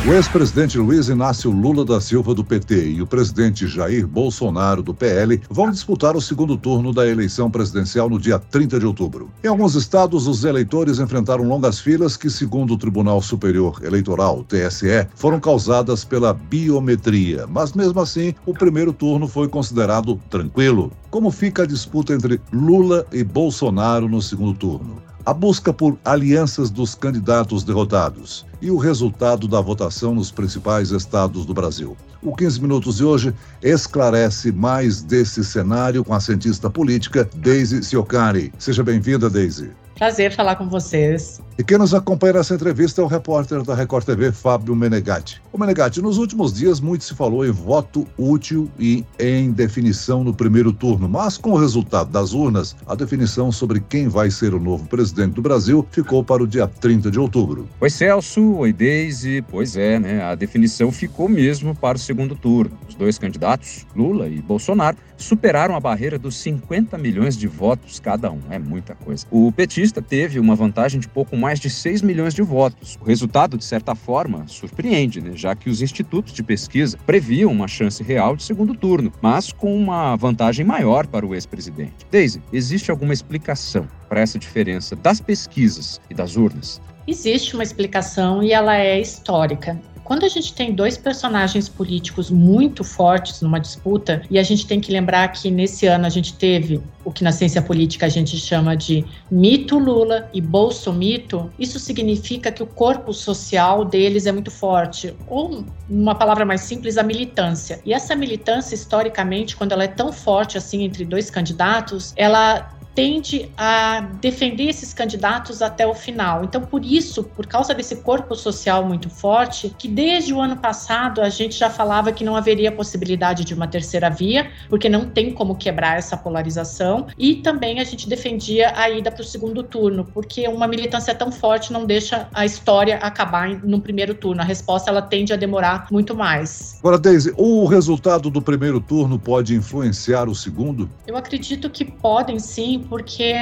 O ex-presidente Luiz Inácio Lula da Silva, do PT, e o presidente Jair Bolsonaro, do PL, vão disputar o segundo turno da eleição presidencial no dia 30 de outubro. Em alguns estados, os eleitores enfrentaram longas filas que, segundo o Tribunal Superior Eleitoral, TSE, foram causadas pela biometria. Mas, mesmo assim, o primeiro turno foi considerado tranquilo. Como fica a disputa entre Lula e Bolsonaro no segundo turno? A busca por alianças dos candidatos derrotados e o resultado da votação nos principais estados do Brasil. O 15 Minutos de hoje esclarece mais desse cenário com a cientista política Daisy Siocari. Seja bem-vinda, Daisy. Prazer falar com vocês. E quem nos acompanha nessa entrevista é o repórter da Record TV, Fábio Menegatti. O Menegatti, nos últimos dias muito se falou em voto útil e em definição no primeiro turno, mas com o resultado das urnas, a definição sobre quem vai ser o novo presidente do Brasil ficou para o dia 30 de outubro. Oi, Celso. Oi, Deise. Pois é, né? A definição ficou mesmo para o segundo turno. Os dois candidatos, Lula e Bolsonaro, superaram a barreira dos 50 milhões de votos cada um. É muita coisa. O petista teve uma vantagem de pouco mais de 6 milhões de votos. O resultado, de certa forma, surpreende, né? já que os institutos de pesquisa previam uma chance real de segundo turno, mas com uma vantagem maior para o ex-presidente. Daisy, existe alguma explicação para essa diferença das pesquisas e das urnas? Existe uma explicação e ela é histórica. Quando a gente tem dois personagens políticos muito fortes numa disputa, e a gente tem que lembrar que nesse ano a gente teve o que na ciência política a gente chama de mito Lula e bolsomito, isso significa que o corpo social deles é muito forte, ou, uma palavra mais simples, a militância. E essa militância, historicamente, quando ela é tão forte assim entre dois candidatos, ela tende a defender esses candidatos até o final. Então, por isso, por causa desse corpo social muito forte, que desde o ano passado a gente já falava que não haveria possibilidade de uma terceira via, porque não tem como quebrar essa polarização, e também a gente defendia a ida para o segundo turno, porque uma militância tão forte não deixa a história acabar no primeiro turno. A resposta ela tende a demorar muito mais. Agora, Deise, o resultado do primeiro turno pode influenciar o segundo? Eu acredito que podem sim, porque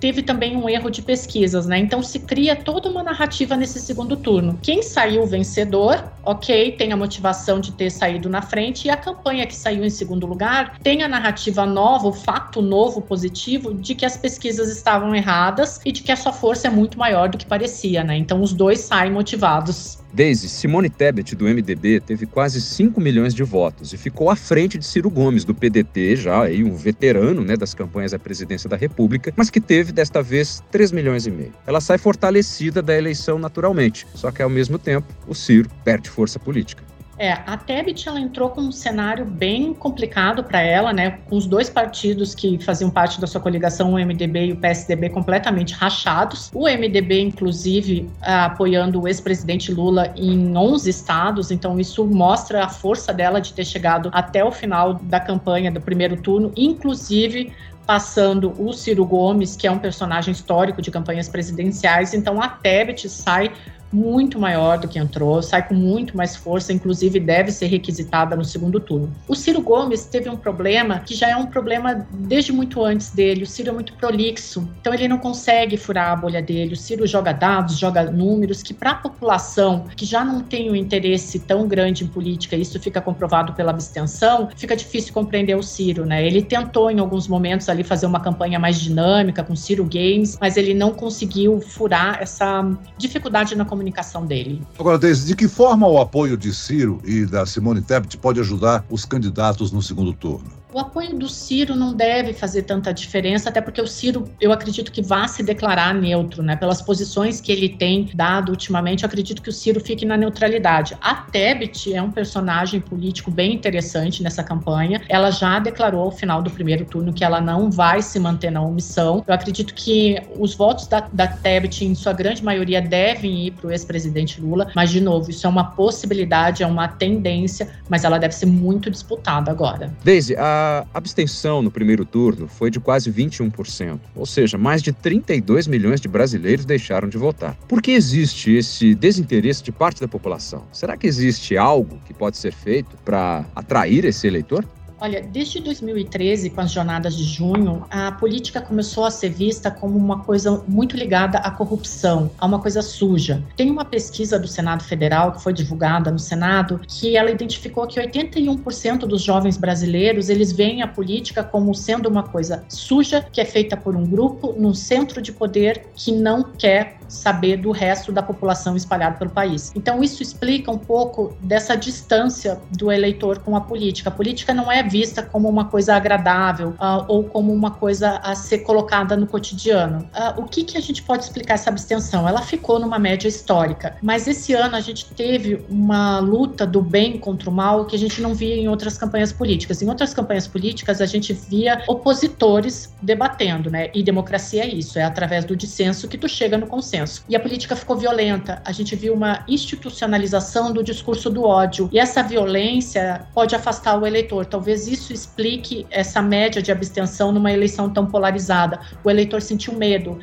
teve também um erro de pesquisas, né? Então se cria toda uma narrativa nesse segundo turno. Quem saiu vencedor, ok, tem a motivação de ter saído na frente, e a campanha que saiu em segundo lugar tem a narrativa nova, o fato novo positivo de que as pesquisas estavam erradas e de que a sua força é muito maior do que parecia, né? Então os dois saem motivados. Daisy, Simone Tebet, do MDB, teve quase 5 milhões de votos e ficou à frente de Ciro Gomes, do PDT, já aí um veterano né, das campanhas à presidência da República, mas que teve desta vez 3 milhões e meio. Ela sai fortalecida da eleição naturalmente, só que ao mesmo tempo o Ciro perde força política. É, a Tebet ela entrou com um cenário bem complicado para ela, né? Com os dois partidos que faziam parte da sua coligação, o MDB e o PSDB, completamente rachados. O MDB, inclusive, apoiando o ex-presidente Lula em 11 estados. Então, isso mostra a força dela de ter chegado até o final da campanha do primeiro turno, inclusive passando o Ciro Gomes, que é um personagem histórico de campanhas presidenciais. Então, a Tebet sai muito maior do que entrou, sai com muito mais força, inclusive deve ser requisitada no segundo turno. O Ciro Gomes teve um problema que já é um problema desde muito antes dele. O Ciro é muito prolixo, então ele não consegue furar a bolha dele. O Ciro joga dados, joga números que para a população que já não tem um interesse tão grande em política, isso fica comprovado pela abstenção, fica difícil compreender o Ciro, né? Ele tentou em alguns momentos ali fazer uma campanha mais dinâmica com Ciro Games, mas ele não conseguiu furar essa dificuldade na comunicação comunicação dele. Agora, Deise, de que forma o apoio de Ciro e da Simone Tebet pode ajudar os candidatos no segundo turno? O apoio do Ciro não deve fazer tanta diferença, até porque o Ciro, eu acredito que vá se declarar neutro, né? Pelas posições que ele tem dado ultimamente, eu acredito que o Ciro fique na neutralidade. A Tebet é um personagem político bem interessante nessa campanha. Ela já declarou ao final do primeiro turno que ela não vai se manter na omissão. Eu acredito que os votos da, da Tebet, em sua grande maioria, devem ir para o ex-presidente Lula, mas, de novo, isso é uma possibilidade, é uma tendência, mas ela deve ser muito disputada agora. Daisy, a a abstenção no primeiro turno foi de quase 21%, ou seja, mais de 32 milhões de brasileiros deixaram de votar. Por que existe esse desinteresse de parte da população? Será que existe algo que pode ser feito para atrair esse eleitor? Olha, desde 2013, com as jornadas de junho, a política começou a ser vista como uma coisa muito ligada à corrupção, a uma coisa suja. Tem uma pesquisa do Senado Federal que foi divulgada no Senado que ela identificou que 81% dos jovens brasileiros eles veem a política como sendo uma coisa suja que é feita por um grupo num centro de poder que não quer saber do resto da população espalhada pelo país. Então isso explica um pouco dessa distância do eleitor com a política. A política não é vista como uma coisa agradável uh, ou como uma coisa a ser colocada no cotidiano. Uh, o que, que a gente pode explicar essa abstenção? Ela ficou numa média histórica, mas esse ano a gente teve uma luta do bem contra o mal que a gente não via em outras campanhas políticas. Em outras campanhas políticas a gente via opositores debatendo, né? E democracia é isso, é através do dissenso que tu chega no consenso. E a política ficou violenta. A gente viu uma institucionalização do discurso do ódio. E essa violência pode afastar o eleitor. Talvez isso explique essa média de abstenção numa eleição tão polarizada. O eleitor sentiu medo.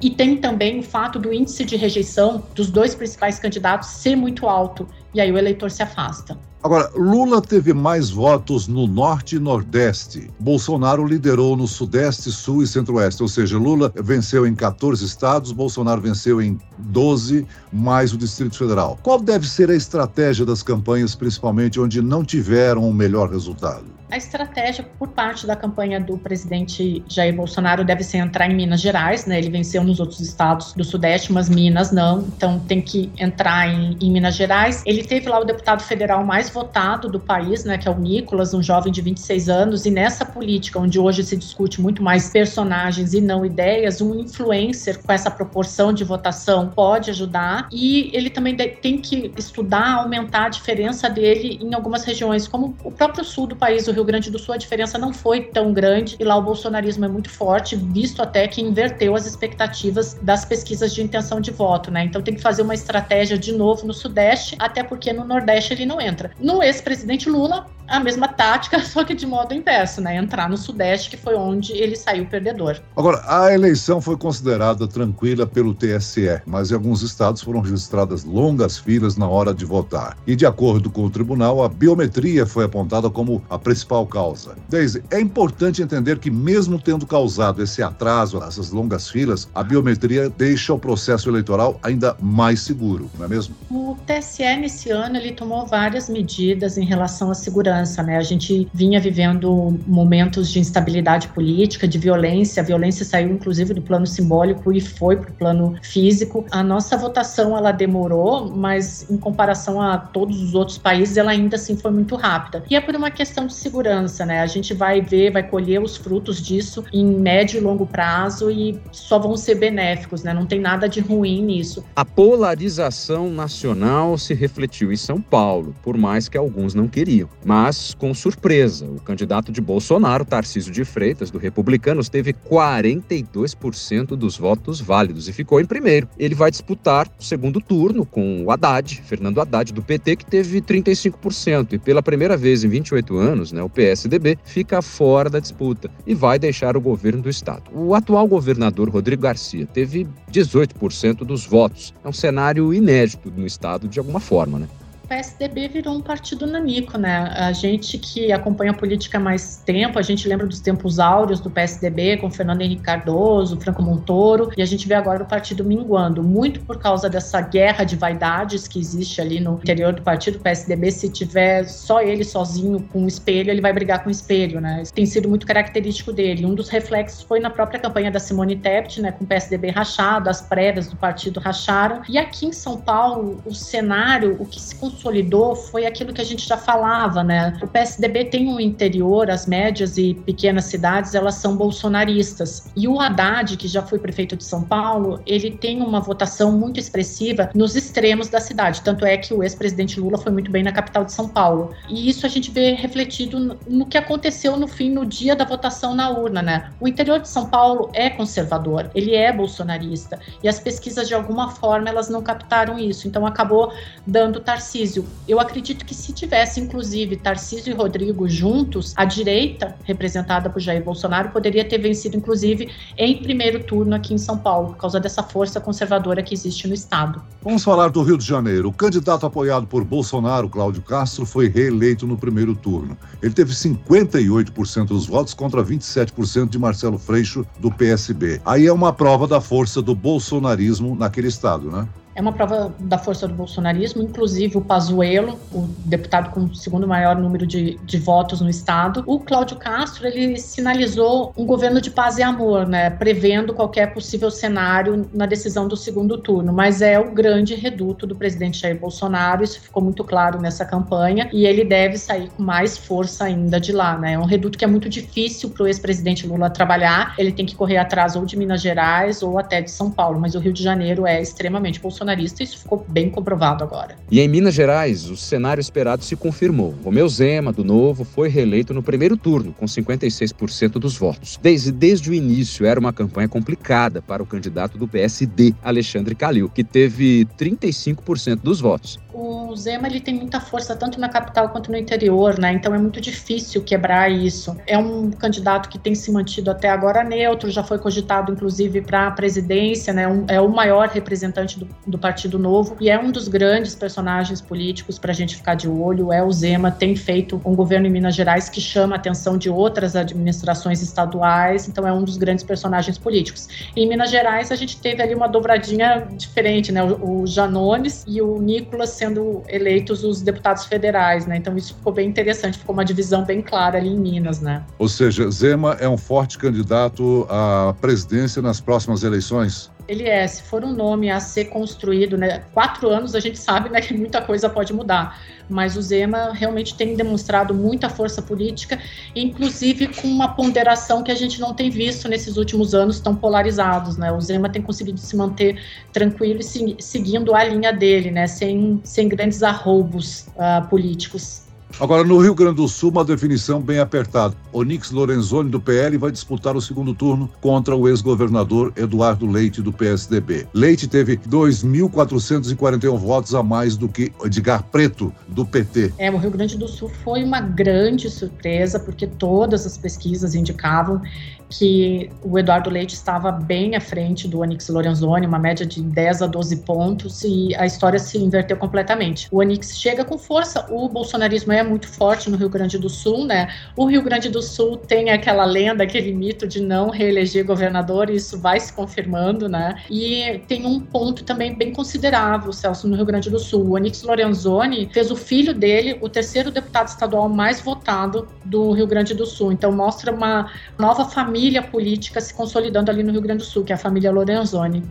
E tem também o fato do índice de rejeição dos dois principais candidatos ser muito alto. E aí o eleitor se afasta. Agora, Lula teve mais votos no Norte e Nordeste. Bolsonaro liderou no Sudeste, Sul e Centro-Oeste. Ou seja, Lula venceu em 14 estados, Bolsonaro venceu em 12, mais o Distrito Federal. Qual deve ser a estratégia das campanhas, principalmente onde não tiveram o um melhor resultado? A estratégia por parte da campanha do presidente Jair Bolsonaro deve ser entrar em Minas Gerais, né? Ele venceu nos outros estados do Sudeste, mas Minas não, então tem que entrar em, em Minas Gerais. Ele teve lá o deputado federal mais votado do país, né? Que é o Nicolas, um jovem de 26 anos, e nessa política, onde hoje se discute muito mais personagens e não ideias, um influencer com essa proporção de votação pode ajudar. E ele também tem que estudar, aumentar a diferença dele em algumas regiões, como o próprio sul do país, o Rio Grande do Sul a diferença não foi tão grande e lá o bolsonarismo é muito forte, visto até que inverteu as expectativas das pesquisas de intenção de voto, né? Então tem que fazer uma estratégia de novo no Sudeste, até porque no Nordeste ele não entra. No ex-presidente Lula, a mesma tática, só que de modo inverso, né? Entrar no Sudeste, que foi onde ele saiu perdedor. Agora, a eleição foi considerada tranquila pelo TSE, mas em alguns estados foram registradas longas filas na hora de votar. E de acordo com o tribunal, a biometria foi apontada como a principal causa. Daisy, é importante entender que mesmo tendo causado esse atraso, essas longas filas, a biometria deixa o processo eleitoral ainda mais seguro, não é mesmo? O TSE nesse ano ele tomou várias medidas em relação à segurança segurança, né? A gente vinha vivendo momentos de instabilidade política, de violência. A violência saiu inclusive do plano simbólico e foi para o plano físico. A nossa votação ela demorou, mas em comparação a todos os outros países, ela ainda assim foi muito rápida. E é por uma questão de segurança, né? A gente vai ver, vai colher os frutos disso em médio e longo prazo e só vão ser benéficos, né? Não tem nada de ruim nisso. A polarização nacional se refletiu em São Paulo, por mais que alguns não queriam. Mas com surpresa. O candidato de Bolsonaro, Tarcísio de Freitas, do Republicanos, teve 42% dos votos válidos e ficou em primeiro. Ele vai disputar o segundo turno com o Haddad, Fernando Haddad, do PT, que teve 35%. E pela primeira vez em 28 anos, né, o PSDB fica fora da disputa e vai deixar o governo do estado. O atual governador Rodrigo Garcia teve 18% dos votos. É um cenário inédito no estado de alguma forma, né? PSDB virou um partido nanico, né? A gente que acompanha a política há mais tempo, a gente lembra dos tempos áureos do PSDB com Fernando Henrique Cardoso, Franco Montoro, e a gente vê agora o partido minguando, muito por causa dessa guerra de vaidades que existe ali no interior do partido. O PSDB, se tiver só ele sozinho com o espelho, ele vai brigar com o espelho, né? Isso tem sido muito característico dele. Um dos reflexos foi na própria campanha da Simone Tebet, né? Com o PSDB rachado, as prévias do partido racharam. E aqui em São Paulo, o cenário, o que se consolidou foi aquilo que a gente já falava, né? O PSDB tem um interior, as médias e pequenas cidades, elas são bolsonaristas. E o Haddad, que já foi prefeito de São Paulo, ele tem uma votação muito expressiva nos extremos da cidade. Tanto é que o ex-presidente Lula foi muito bem na capital de São Paulo. E isso a gente vê refletido no que aconteceu no fim, no dia da votação na urna, né? O interior de São Paulo é conservador, ele é bolsonarista. E as pesquisas, de alguma forma, elas não captaram isso. Então acabou dando Tarcísio Tarcísio. Eu acredito que se tivesse, inclusive, Tarcísio e Rodrigo juntos, a direita, representada por Jair Bolsonaro, poderia ter vencido, inclusive, em primeiro turno aqui em São Paulo, por causa dessa força conservadora que existe no Estado. Vamos falar do Rio de Janeiro. O candidato apoiado por Bolsonaro, Cláudio Castro, foi reeleito no primeiro turno. Ele teve 58% dos votos contra 27% de Marcelo Freixo, do PSB. Aí é uma prova da força do bolsonarismo naquele estado, né? É uma prova da força do bolsonarismo, inclusive o Pazuello, o deputado com o segundo maior número de, de votos no estado. O Cláudio Castro, ele sinalizou um governo de paz e amor, né, prevendo qualquer possível cenário na decisão do segundo turno, mas é o grande reduto do presidente Jair Bolsonaro, isso ficou muito claro nessa campanha, e ele deve sair com mais força ainda de lá, né? É um reduto que é muito difícil para o ex-presidente Lula trabalhar, ele tem que correr atrás ou de Minas Gerais ou até de São Paulo, mas o Rio de Janeiro é extremamente bolsonarista bolsonarista, isso ficou bem comprovado agora. E em Minas Gerais, o cenário esperado se confirmou. Romeu Zema, do Novo, foi reeleito no primeiro turno, com 56% dos votos. Desde, desde o início, era uma campanha complicada para o candidato do PSD, Alexandre Calil, que teve 35% dos votos o Zema ele tem muita força tanto na capital quanto no interior, né? Então é muito difícil quebrar isso. É um candidato que tem se mantido até agora neutro, já foi cogitado inclusive para a presidência, né? Um, é o maior representante do, do, Partido Novo e é um dos grandes personagens políticos para a gente ficar de olho. É o Zema tem feito um governo em Minas Gerais que chama a atenção de outras administrações estaduais, então é um dos grandes personagens políticos. em Minas Gerais a gente teve ali uma dobradinha diferente, né? O, o Janones e o Nicolas sendo eleitos os deputados federais, né? Então isso ficou bem interessante, ficou uma divisão bem clara ali em Minas, né? Ou seja, Zema é um forte candidato à presidência nas próximas eleições? Ele é, se for um nome a ser construído, né, quatro anos a gente sabe né, que muita coisa pode mudar, mas o Zema realmente tem demonstrado muita força política, inclusive com uma ponderação que a gente não tem visto nesses últimos anos tão polarizados, né, o Zema tem conseguido se manter tranquilo e se, seguindo a linha dele, né, sem, sem grandes arroubos uh, políticos. Agora, no Rio Grande do Sul, uma definição bem apertada. Onix Lorenzoni, do PL, vai disputar o segundo turno contra o ex-governador Eduardo Leite, do PSDB. Leite teve 2.441 votos a mais do que Edgar Preto, do PT. É, o Rio Grande do Sul foi uma grande surpresa, porque todas as pesquisas indicavam que o Eduardo Leite estava bem à frente do Onix Lorenzoni, uma média de 10 a 12 pontos, e a história se inverteu completamente. O Onix chega com força, o bolsonarismo é muito forte no Rio Grande do Sul, né? O Rio Grande do Sul tem aquela lenda, aquele mito de não reeleger governador, e isso vai se confirmando, né? E tem um ponto também bem considerável, Celso, no Rio Grande do Sul. O Onix Lorenzoni fez o filho dele o terceiro deputado estadual mais votado do Rio Grande do Sul. Então mostra uma nova família família política se consolidando ali no Rio Grande do Sul, que é a família Lorenzoni.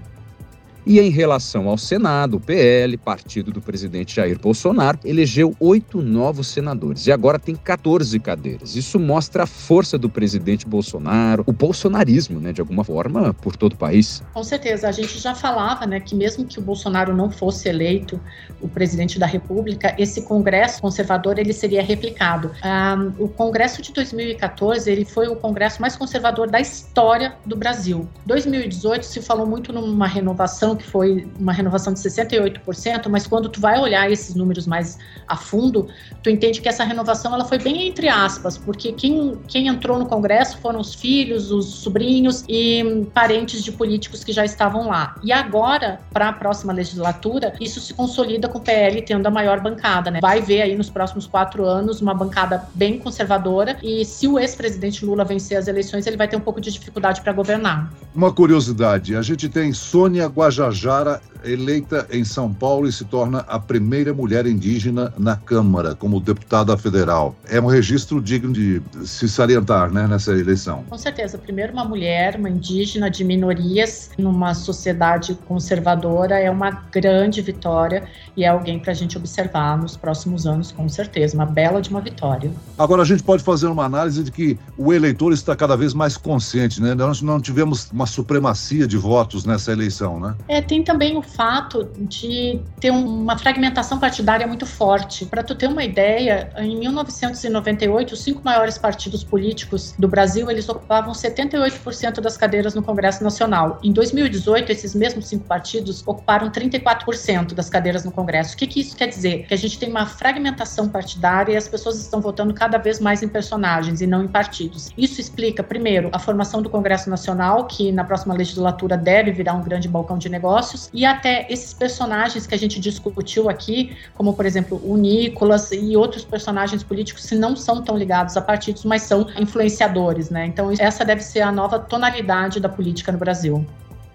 E em relação ao Senado, o PL, partido do presidente Jair Bolsonaro, elegeu oito novos senadores e agora tem 14 cadeiras. Isso mostra a força do presidente Bolsonaro, o bolsonarismo, né, de alguma forma, por todo o país. Com certeza. A gente já falava né, que, mesmo que o Bolsonaro não fosse eleito o presidente da República, esse Congresso conservador ele seria replicado. Um, o Congresso de 2014 ele foi o Congresso mais conservador da história do Brasil. 2018 se falou muito numa renovação que foi uma renovação de 68%, mas quando tu vai olhar esses números mais a fundo, tu entende que essa renovação ela foi bem entre aspas, porque quem, quem entrou no Congresso foram os filhos, os sobrinhos e parentes de políticos que já estavam lá. E agora, para a próxima legislatura, isso se consolida com o PL tendo a maior bancada, né? Vai ver aí nos próximos quatro anos uma bancada bem conservadora e se o ex-presidente Lula vencer as eleições, ele vai ter um pouco de dificuldade para governar. Uma curiosidade, a gente tem Sônia Guajajara Guajajara, eleita em São Paulo e se torna a primeira mulher indígena na Câmara como deputada federal. É um registro digno de se salientar né, nessa eleição. Com certeza. Primeiro, uma mulher, uma indígena de minorias numa sociedade conservadora é uma grande vitória e é alguém para a gente observar nos próximos anos, com certeza. Uma bela de uma vitória. Agora, a gente pode fazer uma análise de que o eleitor está cada vez mais consciente, né? Nós não tivemos uma supremacia de votos nessa eleição, né? É, tem também o fato de ter uma fragmentação partidária muito forte. Para tu ter uma ideia, em 1998, os cinco maiores partidos políticos do Brasil, eles ocupavam 78% das cadeiras no Congresso Nacional. Em 2018, esses mesmos cinco partidos ocuparam 34% das cadeiras no Congresso. O que, que isso quer dizer? Que a gente tem uma fragmentação partidária e as pessoas estão votando cada vez mais em personagens e não em partidos. Isso explica, primeiro, a formação do Congresso Nacional, que na próxima legislatura deve virar um grande balcão de negócios, e até esses personagens que a gente discutiu aqui, como por exemplo o Nicolas e outros personagens políticos, se não são tão ligados a partidos, mas são influenciadores, né? Então essa deve ser a nova tonalidade da política no Brasil.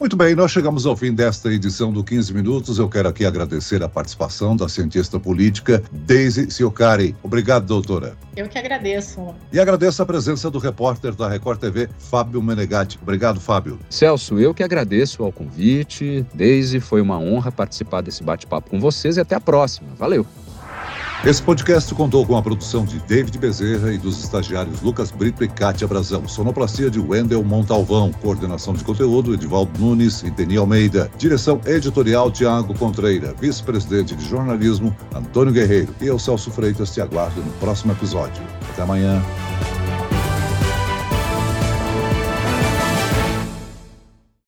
Muito bem, nós chegamos ao fim desta edição do 15 Minutos. Eu quero aqui agradecer a participação da cientista política Daisy Siocari. Obrigado, doutora. Eu que agradeço. E agradeço a presença do repórter da Record TV, Fábio Menegatti. Obrigado, Fábio. Celso, eu que agradeço ao convite. Daisy, foi uma honra participar desse bate-papo com vocês e até a próxima. Valeu. Esse podcast contou com a produção de David Bezerra e dos estagiários Lucas Brito e Kátia Brazão. Sonoplastia de Wendel Montalvão. Coordenação de conteúdo Edivaldo Nunes e Deni Almeida. Direção editorial Tiago Contreira. Vice-presidente de jornalismo Antônio Guerreiro. E eu, Celso Freitas, te aguardo no próximo episódio. Até amanhã.